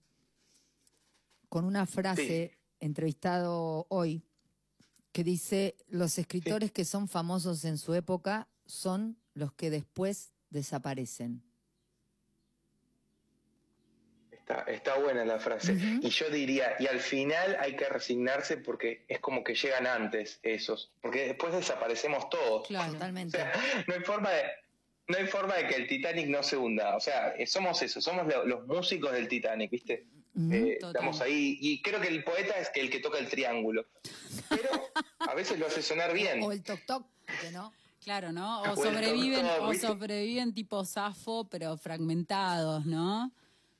Speaker 6: con una frase entrevistado hoy que dice, los escritores que son famosos en su época son los que después desaparecen.
Speaker 8: está, está buena la frase y yo diría y al final hay que resignarse porque es como que llegan antes esos porque después desaparecemos todos
Speaker 7: Claro.
Speaker 8: O
Speaker 6: Totalmente.
Speaker 8: sea, no hay forma de no hay forma de que el Titanic no se hunda. O sea, somos eso, somos lo- los músicos del Titanic, ¿viste? Eh, estamos ahí, y creo que el poeta es que el que toca el triángulo. Pero a veces lo hace sonar [laughs] bien.
Speaker 6: O el toc toc, que no.
Speaker 7: Claro, ¿no? O sobreviven, o sobreviven tipo Safo, pero fragmentados, ¿no?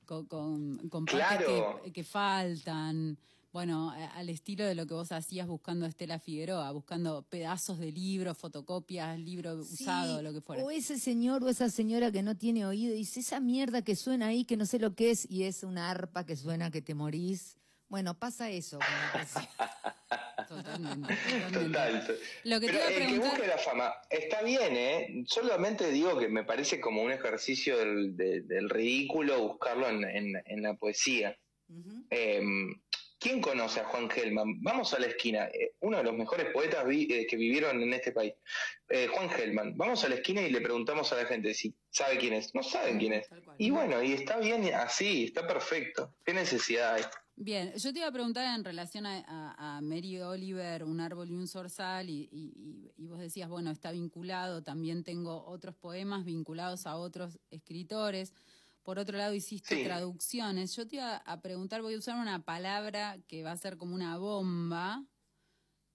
Speaker 7: Con, con, con partes
Speaker 8: Claro.
Speaker 7: que, que faltan. Bueno, al estilo de lo que vos hacías buscando a Estela Figueroa, buscando pedazos de libros, fotocopias, libro usado,
Speaker 6: Sí,
Speaker 7: lo que fuera.
Speaker 6: O ese señor o esa señora que no tiene oído y dice, esa mierda que suena ahí, que no sé lo que es, y es una arpa que suena que te morís. Bueno, pasa eso con la poesía.
Speaker 7: Totalmente, totalmente.
Speaker 8: Total.
Speaker 7: Lo que te
Speaker 8: Pero
Speaker 7: iba a
Speaker 8: el que busque la fama está bien, ¿eh? Solamente digo que me parece como un ejercicio del, de- del ridículo buscarlo en, en- en la poesía. Eh, ¿Quién conoce a Juan Gelman? Vamos a la esquina. eh, uno de los mejores poetas vi- eh, que vivieron en este país. Eh, Juan Gelman. Vamos a la esquina y le preguntamos a la gente si sabe quién es. No saben quién es. Y bueno, y está bien así, está perfecto. ¿Qué necesidad hay?
Speaker 7: Bien, yo te iba a preguntar en relación a, a- a Mary Oliver, Un árbol y un zorzal, y- y- y vos decías, bueno, está vinculado, también tengo otros poemas vinculados a otros escritores. Por otro lado, hiciste
Speaker 8: Sí.
Speaker 7: traducciones. Yo te iba a preguntar, voy a usar una palabra que va a ser como una bomba,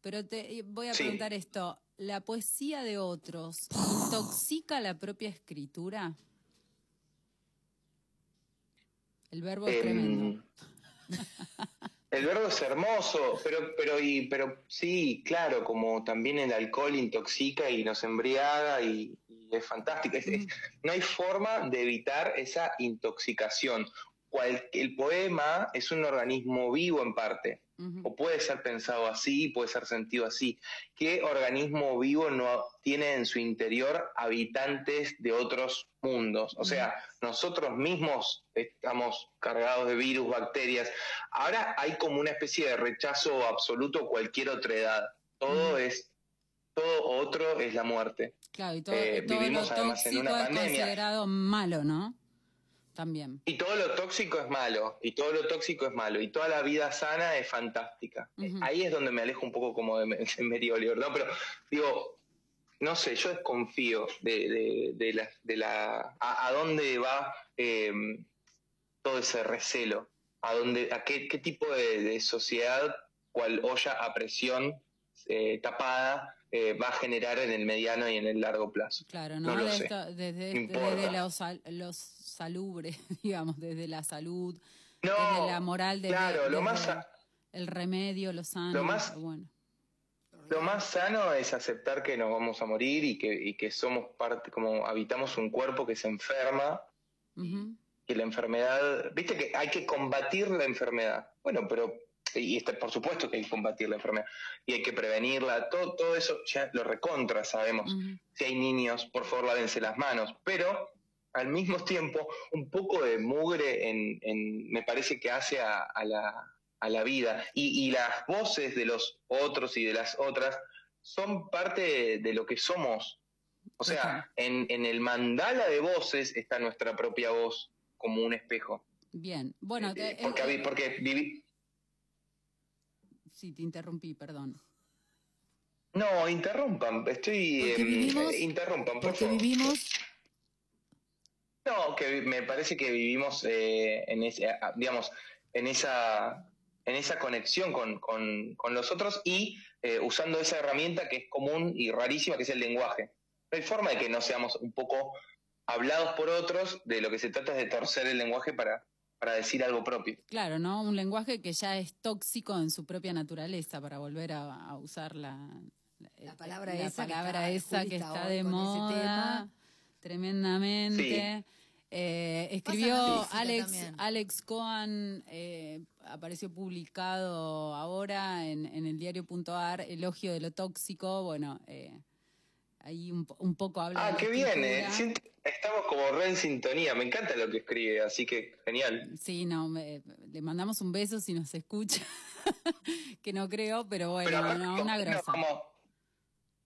Speaker 7: pero te voy a
Speaker 8: Sí.
Speaker 7: preguntar esto. ¿La poesía de otros intoxica la propia escritura? El verbo es
Speaker 8: Em,
Speaker 7: tremendo. [laughs]
Speaker 8: El verbo es hermoso, pero, pero, y, pero sí, claro, como también el alcohol intoxica y nos embriaga y es fantástico. Es- es- no hay forma de evitar esa intoxicación. Cual- el poema es un organismo vivo en parte, o puede ser pensado así, puede ser sentido así. ¿Qué organismo vivo no tiene en su interior habitantes de otros mundos? O sea, nosotros mismos estamos cargados de virus, bacterias. Ahora hay como una especie de rechazo absoluto a cualquier otra edad. Todo es, otro es la muerte.
Speaker 7: Claro, y todo,
Speaker 8: Eh,
Speaker 7: todo lo
Speaker 8: vivimos en
Speaker 7: tóxico
Speaker 8: una
Speaker 7: es
Speaker 8: pandemia.
Speaker 7: considerado malo, ¿no? También.
Speaker 8: Y todo lo tóxico es malo, y todo lo tóxico es malo, y toda la vida sana es fantástica.
Speaker 7: Ujú.
Speaker 8: Ahí es donde me alejo un poco como de, de Mary Oliver, ¿no? Pero digo, no sé, yo desconfío de, de, de la, de la a, a dónde va eh, todo ese recelo, a dónde, a qué, qué tipo de, de sociedad, cual olla a presión eh, tapada eh, va a generar en el mediano y en el largo plazo.
Speaker 7: Claro, ¿no?
Speaker 8: No lo
Speaker 7: De
Speaker 8: sé.
Speaker 7: desde, desde los, los salubres, [laughs] digamos, desde la salud,
Speaker 8: No,
Speaker 7: desde la moral, desde,
Speaker 8: claro, lo
Speaker 7: desde
Speaker 8: más sa-
Speaker 7: el remedio, lo sano.
Speaker 8: Lo más-
Speaker 7: bueno.
Speaker 8: Lo más sano es aceptar que nos vamos a morir y que, y que somos parte, como habitamos un cuerpo que se enferma,
Speaker 7: Ujú.
Speaker 8: que la enfermedad, viste que hay que combatir la enfermedad. Bueno, pero, y este, por supuesto que hay que combatir la enfermedad, y hay que prevenirla, todo, todo eso ya lo recontra sabemos. Si hay niños, por favor lávense las manos, pero al mismo tiempo un poco de mugre en, en- me parece que hace a, a la, a la vida y, y las voces de los otros y de las otras son parte de, de lo que somos. O sea, en, en el mandala de voces está nuestra propia voz como un espejo.
Speaker 7: Bien. Bueno,
Speaker 8: Eh, porque,
Speaker 7: eh,
Speaker 8: porque viví...
Speaker 7: sí, te interrumpí, perdón.
Speaker 8: No, interrumpan, estoy...
Speaker 6: Porque
Speaker 8: em,
Speaker 6: vivimos-
Speaker 8: interrumpan, por
Speaker 6: Porque
Speaker 8: favor.
Speaker 6: vivimos,
Speaker 8: No, que me parece que vivimos eh, en ese, digamos, en esa, en esa conexión con, con- con los otros y eh, usando esa herramienta que es común y rarísima, que es el lenguaje. No hay forma de que no seamos un poco hablados por otros, de lo que se trata es de torcer el lenguaje para, para decir algo propio.
Speaker 7: Claro, ¿no? Un lenguaje que ya es tóxico en su propia naturaleza, para volver a, a usar la,
Speaker 6: La palabra
Speaker 7: la
Speaker 6: esa que
Speaker 7: palabra
Speaker 6: está-
Speaker 7: esa que
Speaker 6: está
Speaker 7: de moda tremendamente. Eh, escribió
Speaker 6: la
Speaker 7: Alex,
Speaker 6: también.
Speaker 7: Alex Cohen, eh, apareció publicado ahora en, en el diario.ar, Elogio de lo tóxico. Bueno, eh, ahí un, un poco habla de
Speaker 8: Ah,
Speaker 7: la
Speaker 8: qué bien, eh. estamos como re en sintonía, me encanta lo que escribe, así que genial.
Speaker 7: Sí, no, me- le mandamos un beso si nos escucha, [laughs] que no creo, pero bueno,
Speaker 8: aparte,
Speaker 7: no,
Speaker 8: ¿con
Speaker 7: una grosa.
Speaker 8: vamos-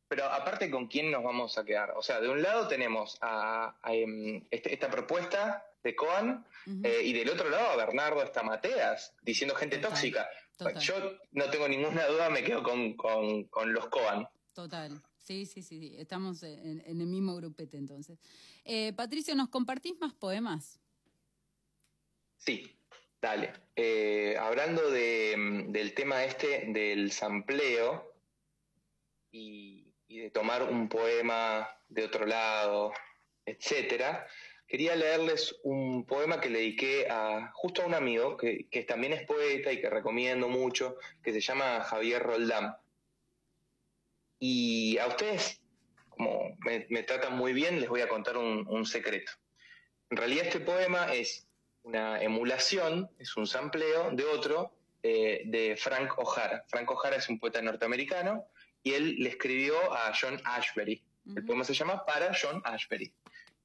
Speaker 8: pero aparte, ¿con quién nos vamos a quedar? O sea, de un lado tenemos a, a, em, este- esta propuesta de Coan eh, y del otro lado a Bernardo Estamateas, diciendo gente
Speaker 7: Total,
Speaker 8: tóxica.
Speaker 7: total.
Speaker 8: Yo no tengo ninguna duda, me quedo con, con, con los Coan.
Speaker 7: Total, sí, sí, sí, sí. estamos en, el mismo grupete entonces. Eh, Patricio, ¿nos compartís más poemas?
Speaker 8: Sí. Dale. Eh, hablando de, del tema este del sampleo y, y de tomar un poema de otro lado, etcétera, quería leerles un poema que le dediqué a justo a un amigo que, que también es poeta y que recomiendo mucho, que se llama Javier Roldán. Y a ustedes, como me, me tratan muy bien, les voy a contar un, un secreto. En realidad este poema es una emulación, es un sampleo de otro, eh, de Frank O'Hara. Frank O'Hara es un poeta norteamericano y él le escribió a John Ashbery. El poema se llama Para John Ashbery.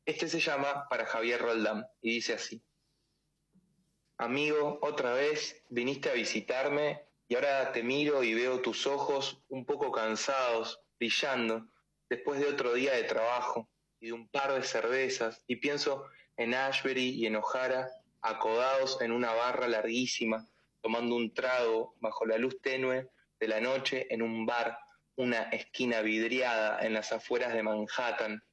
Speaker 8: Este se llama Para Javier Roldán y dice así. Amigo, otra vez viniste a visitarme y ahora te miro y veo tus ojos un poco cansados, brillando, después de otro día de trabajo y de un par de cervezas, y pienso en Ashbery y en O'Hara, acodados en una barra larguísima, tomando un trago bajo la luz tenue de la noche en un bar, una esquina vidriada en las afueras de Manhattan,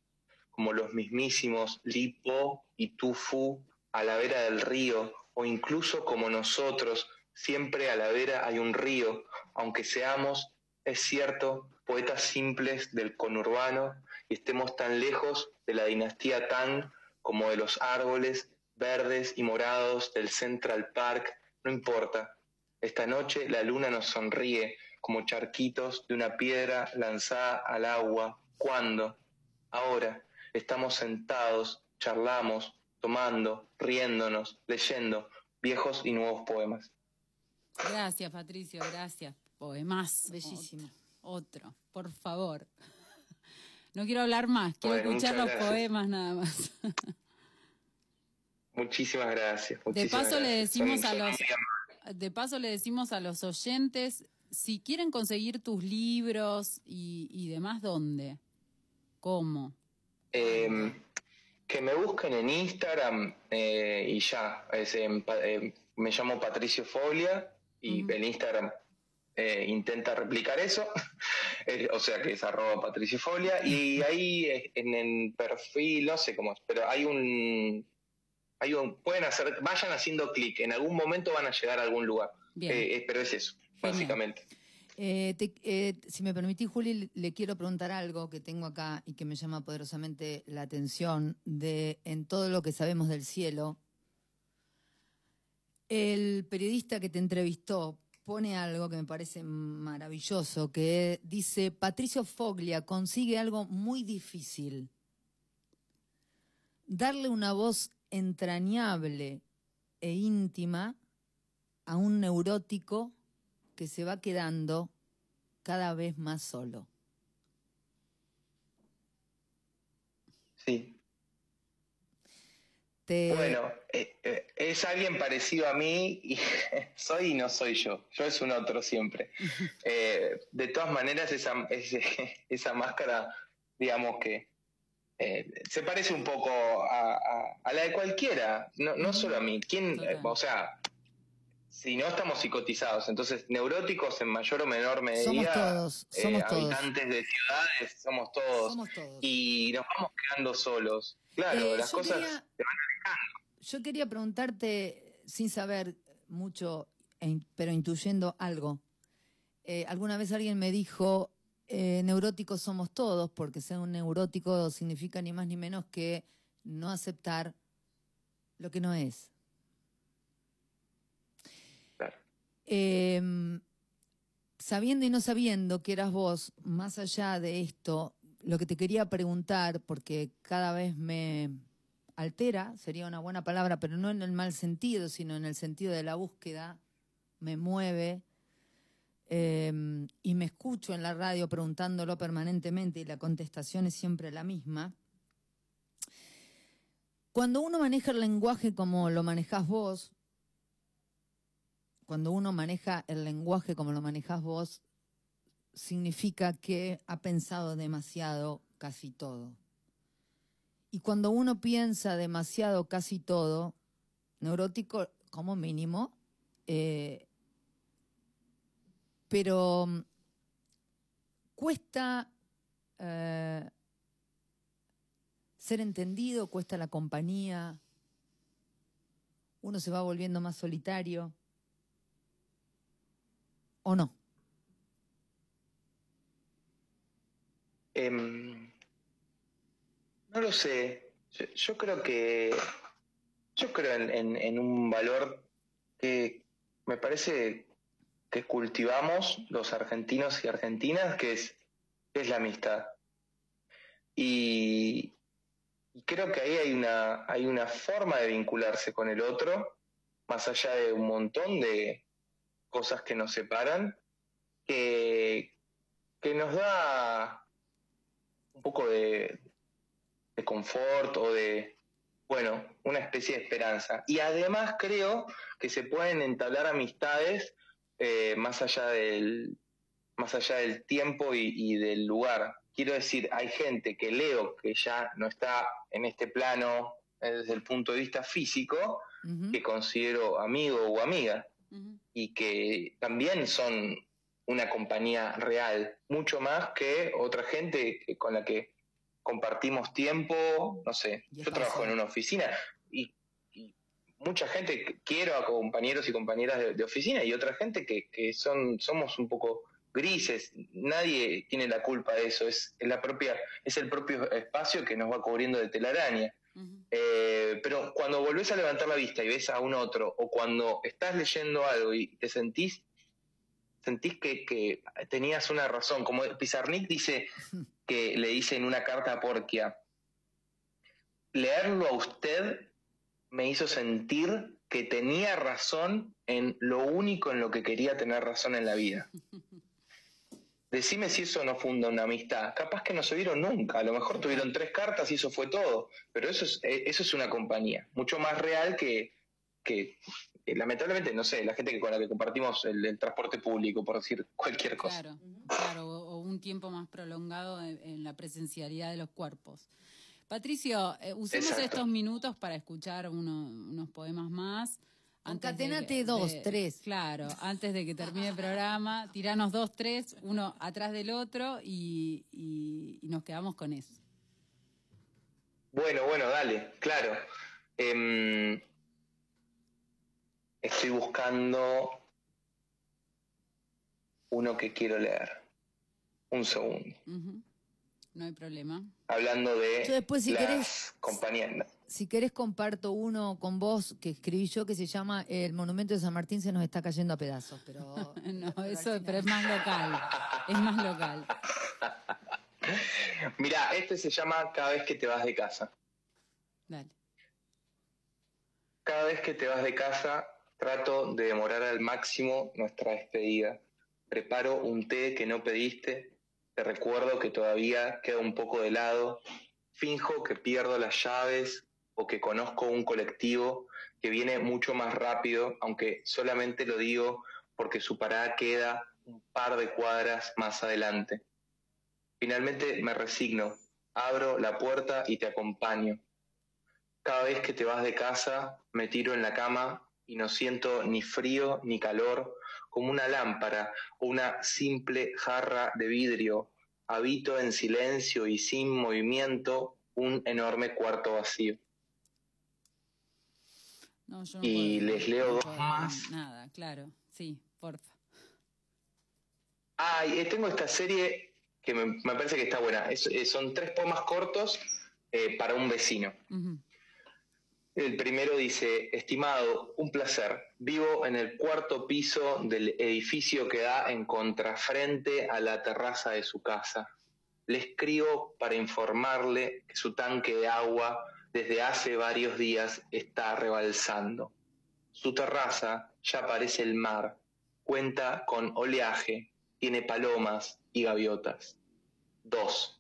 Speaker 8: como los mismísimos Li Po y Tu Fu a la vera del río, o incluso como nosotros, siempre a la vera hay un río, aunque seamos, es cierto, poetas simples del conurbano y estemos tan lejos de la dinastía Tang como de los árboles verdes y morados del Central Park, no importa. Esta noche la luna nos sonríe como charquitos de una piedra lanzada al agua. ¿Cuándo? Ahora. Estamos sentados, charlamos, tomando, riéndonos, leyendo viejos y nuevos poemas.
Speaker 7: Gracias, Patricio, gracias. Poemas.
Speaker 6: Bellísimo.
Speaker 7: Otro, por favor. No quiero hablar más, quiero
Speaker 8: Bueno,
Speaker 7: escuchar los
Speaker 8: gracias.
Speaker 7: poemas nada más.
Speaker 8: Muchísimas gracias.
Speaker 7: De
Speaker 8: muchísimas
Speaker 7: paso le decimos a los de paso le decimos a los oyentes si quieren conseguir tus libros y, y demás, ¿dónde? ¿Cómo?
Speaker 8: Eh, que me busquen en Instagram eh, y ya. Es eh, me llamo Patricio Foglia y
Speaker 7: Ujú.
Speaker 8: el Instagram eh, intenta replicar eso. [laughs] Eh, o sea que es arroba Patricio Foglia. Y ahí eh, en el perfil, no sé cómo es, pero hay un. Hay un pueden hacer, vayan haciendo clic, en algún momento van a llegar a algún lugar. Eh, eh, pero es eso,
Speaker 7: Genial.
Speaker 8: básicamente.
Speaker 6: Eh, te- eh, si me permitís, Juli, le quiero preguntar algo que tengo acá y que me llama poderosamente la atención de en todo lo que sabemos del cielo. El periodista que te entrevistó pone algo que me parece maravilloso, que dice, Patricio Foglia consigue algo muy difícil. Darle una voz entrañable e íntima a un neurótico que se va quedando cada vez más solo.
Speaker 8: Sí.
Speaker 6: Te-
Speaker 8: Bueno, eh, eh, es alguien parecido a mí y [laughs] soy y no soy yo. Yo es un otro siempre. [laughs] Eh, de todas maneras, esa, [laughs] esa máscara, digamos que se parece un poco a, a- a la de cualquiera, no, no solo a mí. ¿Quién, o sea, si no estamos psicotizados, entonces neuróticos en mayor o menor medida,
Speaker 6: Somos todos,
Speaker 8: habitantes de ciudades, somos todos.
Speaker 6: Somos todos.
Speaker 8: Y nos vamos quedando solos. Claro,
Speaker 6: Eh,
Speaker 8: las
Speaker 6: yo
Speaker 8: cosas
Speaker 6: quería-
Speaker 8: se van alejando.
Speaker 6: Yo quería preguntarte, sin saber mucho, e pero intuyendo algo. Eh, alguna vez alguien me dijo, eh, neuróticos somos todos, porque ser un neurótico significa ni más ni menos que no aceptar lo que no es.
Speaker 8: Claro.
Speaker 6: Eh, sabiendo y no sabiendo que eras vos, más allá de esto, lo que te quería preguntar, porque cada vez me altera, sería una buena palabra, pero no en el mal sentido, sino en el sentido de la búsqueda, me mueve eh, y me escucho en la radio preguntándolo permanentemente y la contestación es siempre la misma. Cuando uno maneja el lenguaje como lo manejás vos, cuando uno maneja el lenguaje como lo manejás vos, significa que ha pensado demasiado casi todo. Y cuando uno piensa demasiado casi todo, neurótico como mínimo, eh, pero mm, cuesta eh, ser entendido, cuesta la compañía, uno se va volviendo más solitario. ¿O no?
Speaker 8: Em, no lo sé. Yo, creo que. Yo creo en, un valor que me parece que cultivamos los argentinos y argentinas, que es, es la amistad. Y, y creo que ahí hay una, hay una forma de vincularse con el otro, más allá de un montón de cosas que nos separan, que, que nos da un poco de, de confort o de, bueno, una especie de esperanza. Y además creo que se pueden entablar amistades eh, más allá del más allá del tiempo y, y del lugar. Quiero decir, hay gente que leo que ya no está en este plano eh, desde el punto de vista físico, que considero amigo o amiga y que también son una compañía real, mucho más que otra gente con la que compartimos tiempo, no sé, yo trabajo en una oficina y, y mucha gente, quiero a compañeros y compañeras de, de oficina y otra gente que, que son, somos un poco grises, nadie tiene la culpa de eso, es, es la propia, es el propio espacio que nos va cubriendo de telaraña. Eh, pero cuando volvés a levantar la vista y ves a un otro, o cuando estás leyendo algo y te sentís, sentís que, que tenías una razón, como Pizarnik dice que le dice en una carta a Porquia, leerlo a usted me hizo sentir que tenía razón en lo único en lo que quería tener razón en la vida. [laughs] Decime si eso no funda una amistad. Capaz que no se vieron nunca. A lo mejor tuvieron tres cartas y eso fue todo. Pero eso es, eh, eso es una compañía. Mucho más real que, que lamentablemente, no sé, la gente que con la que compartimos el, el transporte público, por decir cualquier cosa.
Speaker 7: Claro, claro, o, o un tiempo más prolongado en, en la presencialidad de los cuerpos. Patricio, eh, usemos
Speaker 8: Exacto.
Speaker 7: estos minutos para escuchar uno- unos poemas más. antes de-
Speaker 6: dos,
Speaker 7: de-
Speaker 6: tres.
Speaker 7: Claro, antes de que termine el programa, tiranos dos, tres, uno atrás del otro y, y- y nos quedamos con eso.
Speaker 8: Bueno, bueno, dale, claro. Em, estoy buscando uno que quiero leer. Un segundo.
Speaker 7: No hay problema.
Speaker 8: Hablando de
Speaker 6: Yo después, si
Speaker 8: las
Speaker 6: querés-
Speaker 8: compañías.
Speaker 6: Si querés comparto uno con vos que escribí yo que se llama El monumento de San Martín se nos está cayendo a pedazos, pero [laughs]
Speaker 7: No,
Speaker 6: pero
Speaker 7: eso, pero es más local. Es más local. [laughs]
Speaker 8: Mirá, este se llama Cada vez que te vas de casa.
Speaker 7: Dale.
Speaker 8: Cada vez que te vas de casa, trato de demorar al máximo nuestra despedida. Preparo un té que no pediste, te recuerdo que todavía queda un poco de helado, finjo que pierdo las llaves o que conozco un colectivo que viene mucho más rápido, aunque solamente lo digo porque su parada queda un par de cuadras más adelante. Finalmente me resigno, abro la puerta y te acompaño. Cada vez que te vas de casa, me tiro en la cama y no siento ni frío ni calor, como una lámpara o una simple jarra de vidrio. Habito en silencio y sin movimiento un enorme cuarto vacío.
Speaker 7: No, yo no
Speaker 8: Y
Speaker 7: puedo,
Speaker 8: les leo
Speaker 7: no
Speaker 8: dos más.
Speaker 7: Nada, claro. Sí, porfa.
Speaker 8: Ah, y tengo esta serie que me, me parece que está buena. Es- eh, son tres poemas cortos eh, para un vecino. El primero dice, estimado, un placer. Vivo en el cuarto piso del edificio que da en contrafrente a la terraza de su casa. Le escribo para informarle que su tanque de agua desde hace varios días está rebalsando. Su terraza ya parece el mar, cuenta con oleaje, tiene palomas y gaviotas. 2.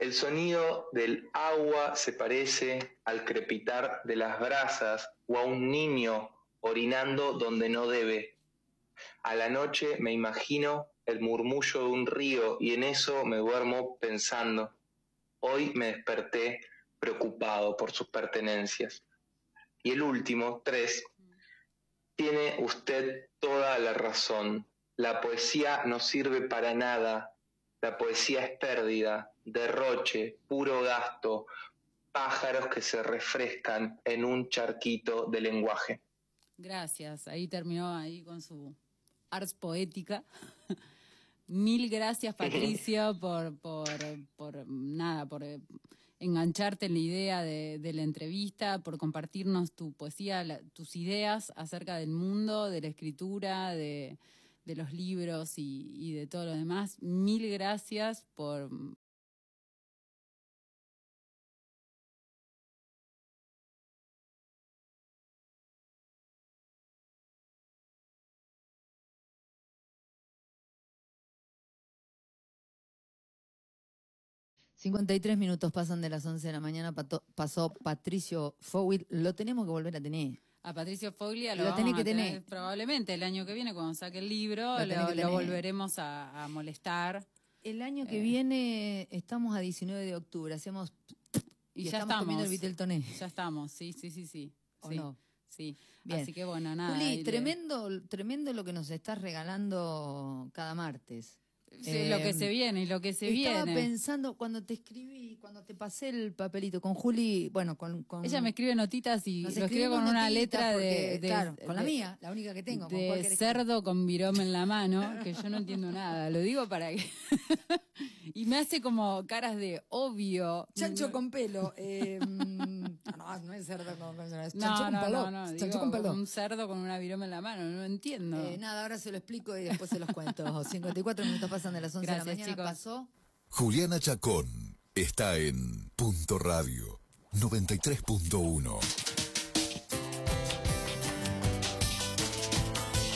Speaker 8: El sonido del agua se parece al crepitar de las brasas o a un niño orinando donde no debe. A la noche me imagino el murmullo de un río y en eso me duermo pensando. Hoy me desperté preocupado por sus pertenencias. Y el último, tres, tiene usted toda la razón. La poesía no sirve para nada. La poesía es pérdida, derroche, puro gasto, pájaros que se refrescan en un charquito de lenguaje.
Speaker 7: Gracias. Ahí terminó ahí con su ars poética. [laughs] Mil gracias, [laughs] Patricio, por, por, por nada, por eh, engancharte en la idea de, de la entrevista, por compartirnos tu poesía, la- tus ideas acerca del mundo, de la escritura, de, de los libros y, y de todo lo demás. Mil gracias por,
Speaker 6: 53 minutos pasan de las 11 de la mañana, pato- pasó Patricio Fowil, lo tenemos que volver a tener.
Speaker 7: A Patricio Foglia lo,
Speaker 6: Lo
Speaker 7: vamos
Speaker 6: que
Speaker 7: a tener
Speaker 6: tener.
Speaker 7: probablemente el año que viene cuando saque el libro,
Speaker 6: Lo
Speaker 7: volveremos a, a molestar
Speaker 6: El año que
Speaker 7: Eh.
Speaker 6: viene estamos a 19 de octubre, hacemos
Speaker 7: y,
Speaker 6: y,
Speaker 7: ya
Speaker 6: estamos,
Speaker 7: estamos.
Speaker 6: comiendo el Viteltoné.
Speaker 7: Ya estamos, sí, sí, sí, sí.
Speaker 6: ¿O
Speaker 7: sí,
Speaker 6: no?
Speaker 7: Sí.
Speaker 6: Bien.
Speaker 7: Así que bueno, nada.
Speaker 6: Juli, tremendo, tremendo lo que nos estás regalando cada martes.
Speaker 7: Sí, lo que se viene y lo que se
Speaker 6: Estaba
Speaker 7: viene.
Speaker 6: pensando cuando te escribí, cuando te pasé el papelito con Juli, bueno, con, con
Speaker 7: Ella me escribe notitas y lo escribe con una letra
Speaker 6: porque,
Speaker 7: de, de-
Speaker 6: claro, con la
Speaker 7: de-
Speaker 6: mía, la única que tengo. ¿con
Speaker 7: de cerdo con virome en la mano, que yo no entiendo [laughs] nada. Lo digo para que. [laughs] y me hace como caras de obvio.
Speaker 6: Chancho con pelo. [laughs] eh, no, no es cerdo con, con- es
Speaker 7: No,
Speaker 6: chancho con
Speaker 7: no,
Speaker 6: pelo.
Speaker 7: no, no,
Speaker 6: chancho
Speaker 7: digo,
Speaker 6: con pelo.
Speaker 7: Un cerdo con una virome en la mano, no entiendo.
Speaker 6: Eh, nada, ahora se lo explico y después se los cuento. 54 minutos pasan de las 11 de
Speaker 7: Gracias,
Speaker 6: la mañana.
Speaker 7: chicos.
Speaker 6: Pasó.
Speaker 1: Juliana Chacón está en Punto Radio 93.1.